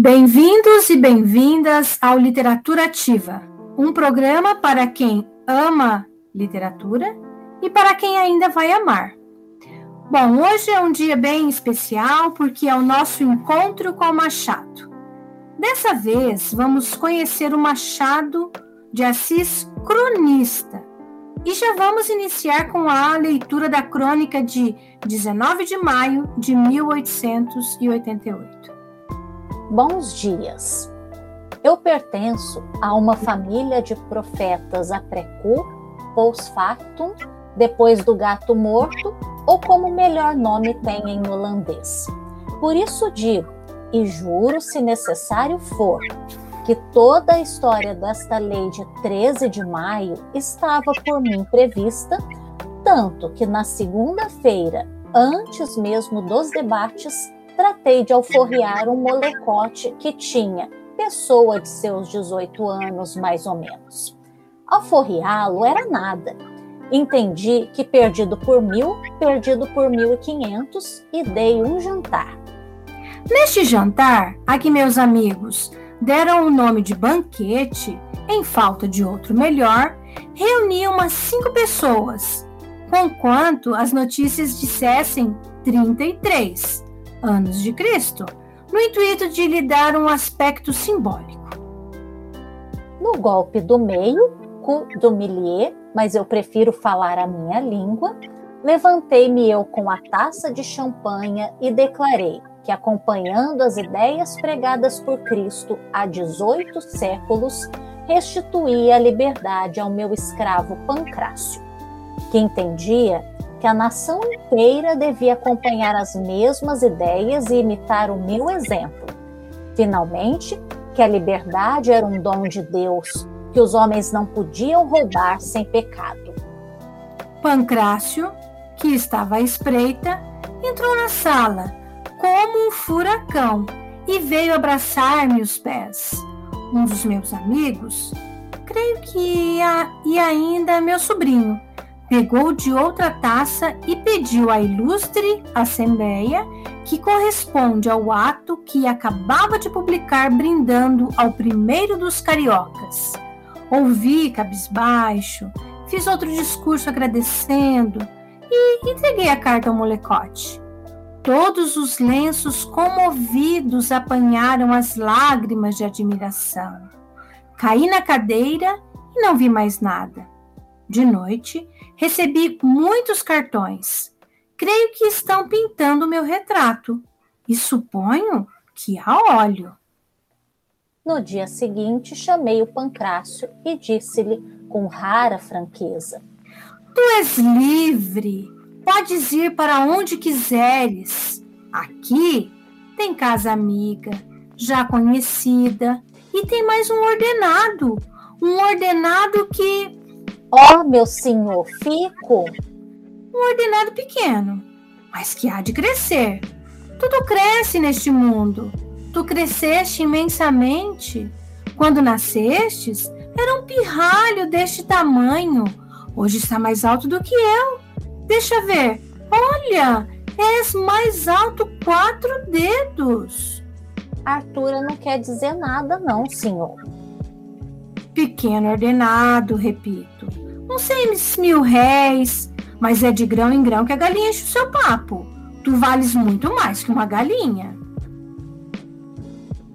Bem-vindos e bem-vindas ao Literatura Ativa, um programa para quem ama literatura e para quem ainda vai amar. Bom, hoje é um dia bem especial porque é o nosso encontro com o Machado. Dessa vez, vamos conhecer o Machado de Assis cronista. E já vamos iniciar com a leitura da crônica de 19 de maio de 1888. Bons dias. Eu pertenço a uma família de profetas a precur, post factum, depois do gato morto, ou como melhor nome tem em holandês. Por isso digo, e juro se necessário for, que toda a história desta lei de 13 de maio estava por mim prevista, tanto que na segunda-feira, antes mesmo dos debates, tratei de alforriar um molecote que tinha pessoa de seus 18 anos, mais ou menos. Alforriá-lo era nada. Entendi que perdido por mil, perdido por mil e quinhentos, e dei um jantar. Neste jantar, a que meus amigos deram o nome de banquete, em falta de outro melhor, reuni umas cinco pessoas, conquanto as notícias dissessem 33, anos de Cristo, no intuito de lhe dar um aspecto simbólico. No golpe do meio, coup do milieu, mas eu prefiro falar a minha língua, levantei-me eu com a taça de champanha e declarei que, acompanhando as ideias pregadas por Cristo há 18 séculos, restituía a liberdade ao meu escravo Pancrácio, que entendia que a nação inteira devia acompanhar as mesmas ideias e imitar o meu exemplo. Finalmente, que a liberdade era um dom de Deus, que os homens não podiam roubar sem pecado. Pancrácio, que estava à espreita, entrou na sala como um furacão e veio abraçar-me os pés. Um dos meus amigos, creio que e ainda meu sobrinho, pegou de outra taça e pediu à ilustre Assembleia, que corresponde ao ato que acabava de publicar brindando ao primeiro dos cariocas. Ouvi cabisbaixo, fiz outro discurso agradecendo e entreguei a carta ao molecote. Todos os lenços comovidos apanharam as lágrimas de admiração. Caí na cadeira e não vi mais nada. De noite, recebi muitos cartões. Creio que estão pintando meu retrato e suponho que a óleo. No dia seguinte, chamei o Pancrácio e disse-lhe com rara franqueza: Tu és livre, podes ir para onde quiseres. Aqui tem casa amiga, já conhecida, e tem mais um ordenado, um ordenado que Ó, oh, meu senhor, fico. Um ordenado pequeno, mas que há de crescer. Tudo cresce neste mundo. Tu cresceste imensamente. Quando nascestes, era um pirralho deste tamanho. Hoje está mais alto do que eu. Deixa ver. Olha, és mais alto quatro dedos. Artura não quer dizer nada, não, senhor pequeno ordenado, repito. Uns seis mil réis, mas é de grão em grão que a galinha enche o seu papo. Tu vales muito mais que uma galinha.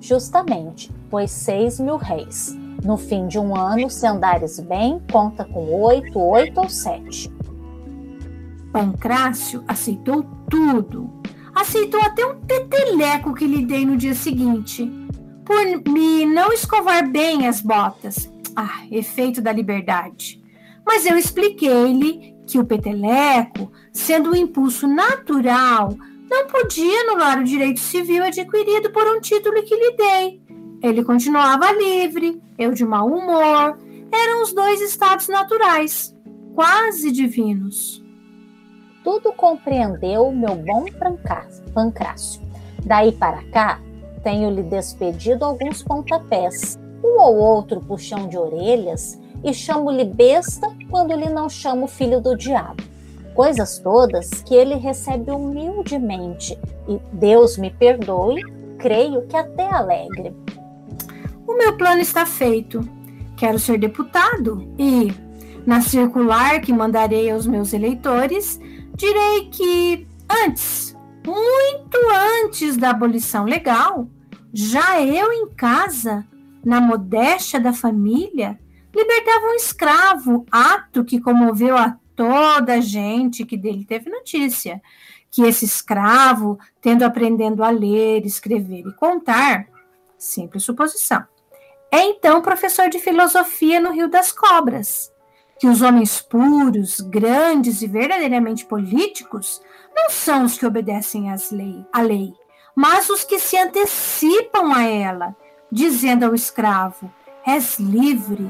Justamente, pois seis mil réis. No fim de um ano, se andares bem, conta com oito, oito ou sete. Pancrácio aceitou tudo. Aceitou até um peteleco que lhe dei no dia seguinte por me não escovar bem as botas. Ah, efeito da liberdade. Mas eu expliquei-lhe que o peteleco, sendo um impulso natural, não podia anular o direito civil adquirido por um título que lhe dei. Ele continuava livre, eu de mau humor. Eram os dois estados naturais, quase divinos. Tudo compreendeu meu bom Pancrácio. Daí para cá, tenho-lhe despedido alguns pontapés, um ou outro puxão de orelhas, e chamo-lhe besta quando lhe não chamo filho do diabo. Coisas todas que ele recebe humildemente, e Deus me perdoe, creio que até alegre. O meu plano está feito. Quero ser deputado e, na circular que mandarei aos meus eleitores, direi que antes, muito antes da abolição legal, já eu em casa, na modéstia da família, libertava um escravo, ato que comoveu a toda a gente que dele teve notícia. Que esse escravo, tendo aprendendo a ler, escrever e contar, simples suposição, é então professor de filosofia no Rio das Cobras. Que os homens puros, grandes e verdadeiramente políticos não são os que obedecem às lei, à lei, mas os que se antecipam a ela, dizendo ao escravo: és livre,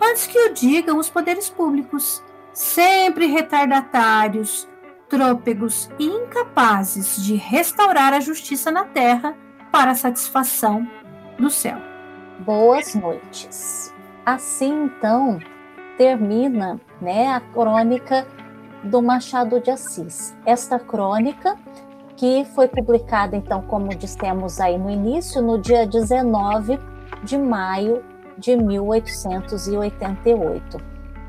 antes que o digam os poderes públicos, sempre retardatários, trôpegos e incapazes de restaurar a justiça na terra para a satisfação do céu. Boas noites. Assim então termina, né, a crônica do Machado de Assis. Esta crônica que foi publicada então, como dissemos aí no início, no dia 19 de maio de 1888.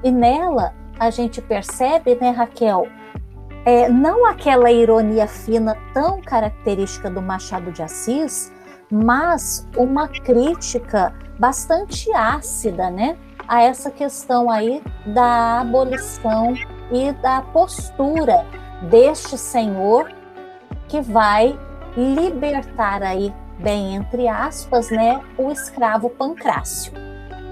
E nela a gente percebe, né, Raquel, é, não aquela ironia fina tão característica do Machado de Assis, mas uma crítica bastante ácida, né, a essa questão aí da abolição e da postura deste senhor que vai libertar aí, bem entre aspas, né, o escravo Pancrácio.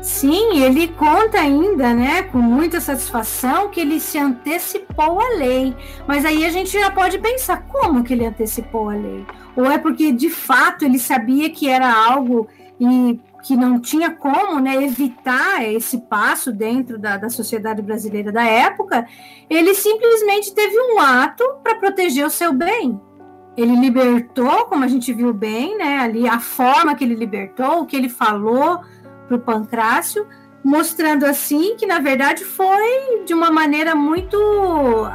Sim, ele conta ainda, né, com muita satisfação, que ele se antecipou à lei. Mas aí a gente já pode pensar como que ele antecipou a lei? Ou é porque de fato ele sabia que era algo e que não tinha como né, evitar esse passo dentro da, da sociedade brasileira da época, ele simplesmente teve um ato para proteger o seu bem. Ele libertou, como a gente viu bem, né, ali a forma que ele libertou, o que ele falou, para o Pancrácio, mostrando assim que, na verdade, foi de uma maneira muito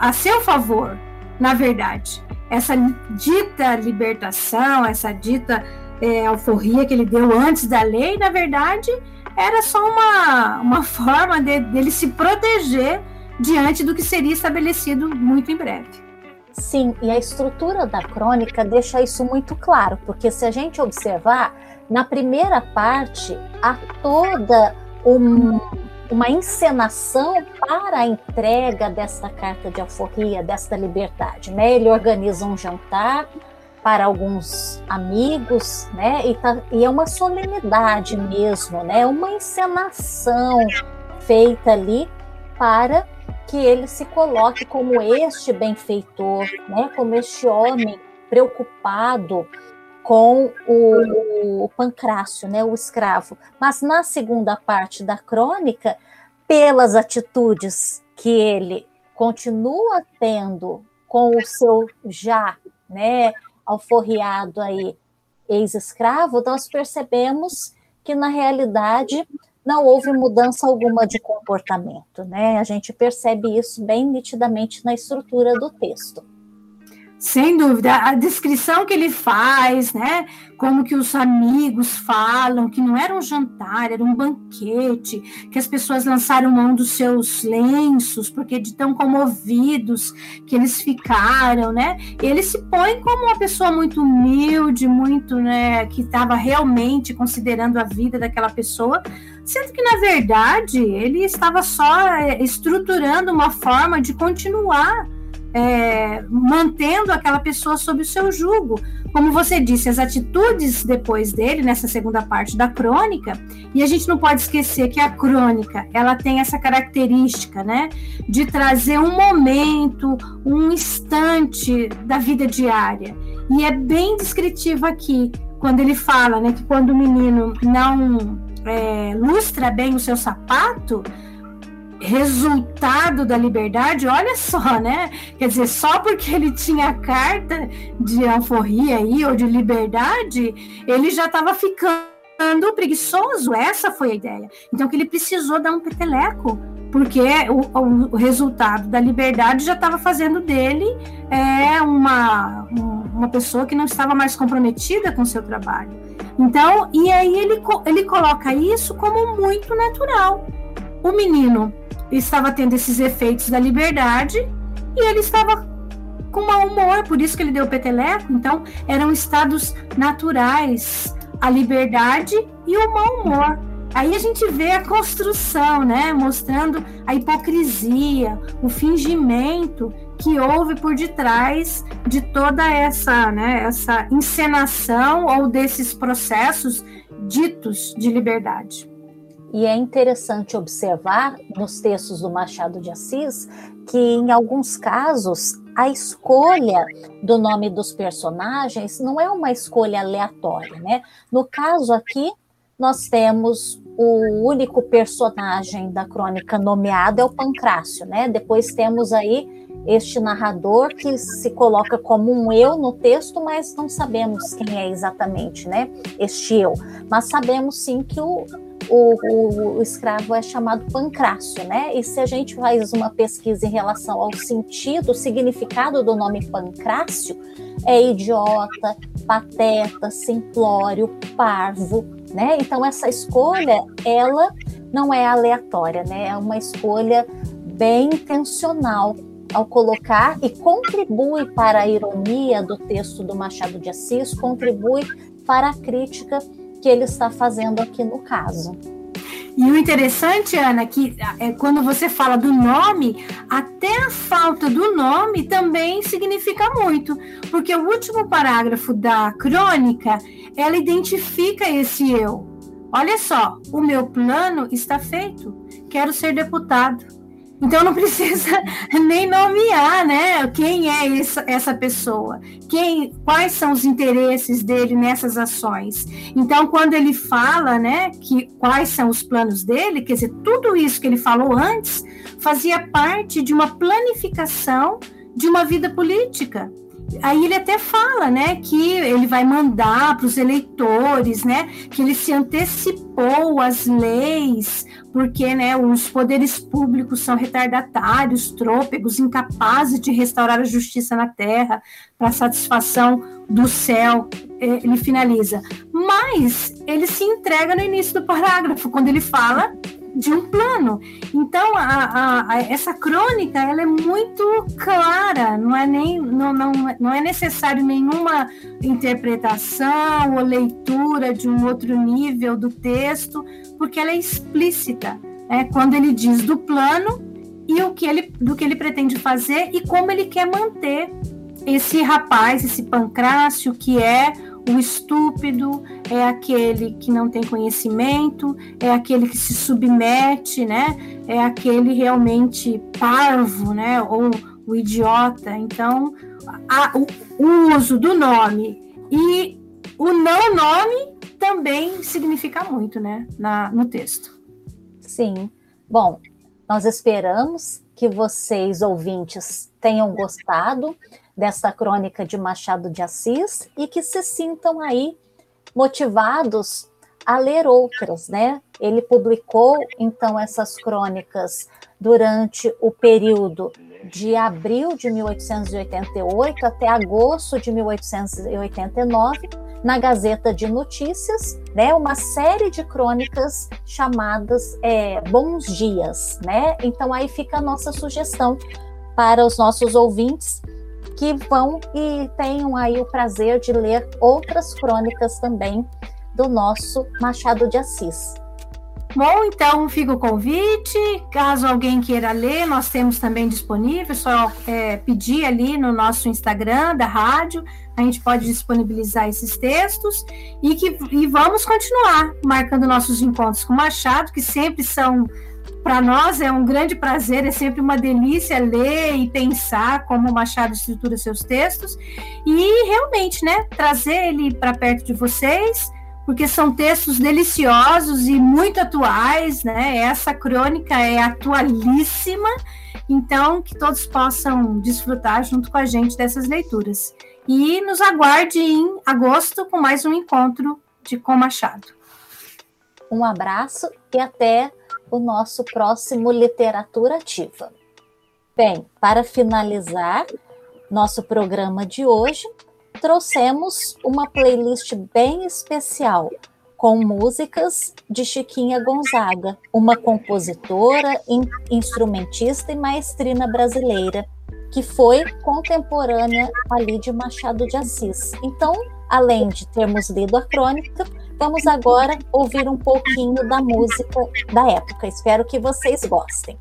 a seu favor, na verdade. Essa dita libertação, essa dita é, alforria que ele deu antes da lei, na verdade, era só uma, uma forma de, dele se proteger diante do que seria estabelecido muito em breve. Sim, e a estrutura da crônica deixa isso muito claro, porque se a gente observar, na primeira parte, há toda um, uma encenação para a entrega desta carta de alforria, desta liberdade. Né? Ele organiza um jantar para alguns amigos, né? E, tá, e é uma solenidade mesmo, né? Uma encenação feita ali para que ele se coloque como este benfeitor, né? Como este homem preocupado com o, o Pancrácio, né, o escravo. Mas na segunda parte da crônica, pelas atitudes que ele continua tendo com o seu já, né, alforriado aí ex-escravo, nós percebemos que na realidade não houve mudança alguma de comportamento, né? A gente percebe isso bem nitidamente na estrutura do texto. Sem dúvida, a descrição que ele faz, né? Como que os amigos falam, que não era um jantar, era um banquete, que as pessoas lançaram mão dos seus lenços, porque de tão comovidos que eles ficaram, né? Ele se põe como uma pessoa muito humilde, muito, né, que estava realmente considerando a vida daquela pessoa, sendo que, na verdade, ele estava só é, estruturando uma forma de continuar é, mantendo aquela pessoa sob o seu jugo. Como você disse, as atitudes depois dele, nessa segunda parte da crônica, e a gente não pode esquecer que a crônica, ela tem essa característica, né, de trazer um momento, um instante da vida diária. E é bem descritivo aqui, quando ele fala, né, que quando o menino não é, lustra bem o seu sapato, resultado da liberdade, olha só, né? Quer dizer, só porque ele tinha carta de alforria aí ou de liberdade, ele já estava ficando preguiçoso. Essa foi a ideia. Então que ele precisou dar um peteleco, porque o, o, o resultado da liberdade já estava fazendo dele é uma um, uma pessoa que não estava mais comprometida com seu trabalho. Então, e aí ele, ele coloca isso como muito natural. O menino estava tendo esses efeitos da liberdade e ele estava com mau humor, por isso que ele deu peteleco. Então, eram estados naturais, a liberdade e o mau humor. Aí a gente vê a construção, né, mostrando a hipocrisia, o fingimento que houve por detrás de toda essa, né, essa encenação ou desses processos ditos de liberdade. E é interessante observar nos textos do Machado de Assis que, em alguns casos, a escolha do nome dos personagens não é uma escolha aleatória, né? No caso aqui, nós temos o único personagem da crônica nomeado é o Pancrácio, né? Depois temos aí este narrador que se coloca como um eu no texto, mas não sabemos quem é exatamente, né? Este eu. Mas sabemos sim que o, o, o, o, escravo é chamado pancrácio, né? E se a gente faz uma pesquisa em relação ao sentido, o significado do nome pancrácio, é idiota, pateta, simplório, parvo, né? Então essa escolha, ela não é aleatória, né? É uma escolha bem intencional ao colocar e contribui para a ironia do texto do Machado de Assis, contribui para a crítica que ele está fazendo aqui no caso. E o interessante, Ana, que é quando você fala do nome, até a falta do nome também significa muito, porque o último parágrafo da crônica, ela identifica esse eu. Olha só, o meu plano está feito. Quero ser deputado então não precisa nem nomear, né? Quem é essa, essa pessoa? Quem, quais são os interesses dele nessas ações? Então, quando ele fala, né, que quais são os planos dele, quer dizer, tudo isso que ele falou antes fazia parte de uma planificação de uma vida política. Aí ele até fala, né, que ele vai mandar para os eleitores, né, que ele se antecipou às leis, porque, né, os poderes públicos são retardatários, trôpegos, incapazes de restaurar a justiça na terra para satisfação do céu. É, ele finaliza. Mas ele se entrega no início do parágrafo, quando ele fala de um plano. Então, a, a, a, essa crônica ela é muito clara, não é, nem, não, não, não é necessário nenhuma interpretação ou leitura de um outro nível do texto, porque ela é explícita. É, quando ele diz do plano e o que ele, do que ele pretende fazer e como ele quer manter esse rapaz, esse pancrácio, que é o estúpido é aquele que não tem conhecimento, é aquele que se submete, né? É aquele realmente parvo, né? Ou o idiota. Então, a, o, o uso do nome e o não nome também significa muito, né? Na, no texto. Sim. Bom, nós esperamos que vocês, ouvintes, tenham gostado desta crônica de Machado de Assis e que se sintam aí motivados a ler outras, né? Ele publicou então essas crônicas durante o período de abril de 1888 até agosto de 1889 na Gazeta de Notícias, né? Uma série de crônicas chamadas é, Bons Dias, né? Então aí fica a nossa sugestão para os nossos ouvintes que vão e tenham aí o prazer de ler outras crônicas também do nosso Machado de Assis. Bom, então fica o convite. Caso alguém queira ler, nós temos também disponível. Só é, pedir ali no nosso Instagram da rádio. A gente pode disponibilizar esses textos e que e vamos continuar marcando nossos encontros com Machado, que sempre são para nós é um grande prazer, é sempre uma delícia ler e pensar como o Machado estrutura seus textos e realmente, né, trazer ele para perto de vocês, porque são textos deliciosos e muito atuais, né? Essa crônica é atualíssima, então que todos possam desfrutar junto com a gente dessas leituras. E nos aguarde em agosto com mais um encontro de Com Machado. Um abraço e até o nosso próximo Literatura Ativa. Bem, para finalizar nosso programa de hoje, trouxemos uma playlist bem especial com músicas de Chiquinha Gonzaga, uma compositora, instrumentista e maestrina brasileira, que foi contemporânea ali de Machado de Assis. Então, além de termos lido a crônica, vamos agora ouvir um pouquinho da música da época. Espero que vocês gostem.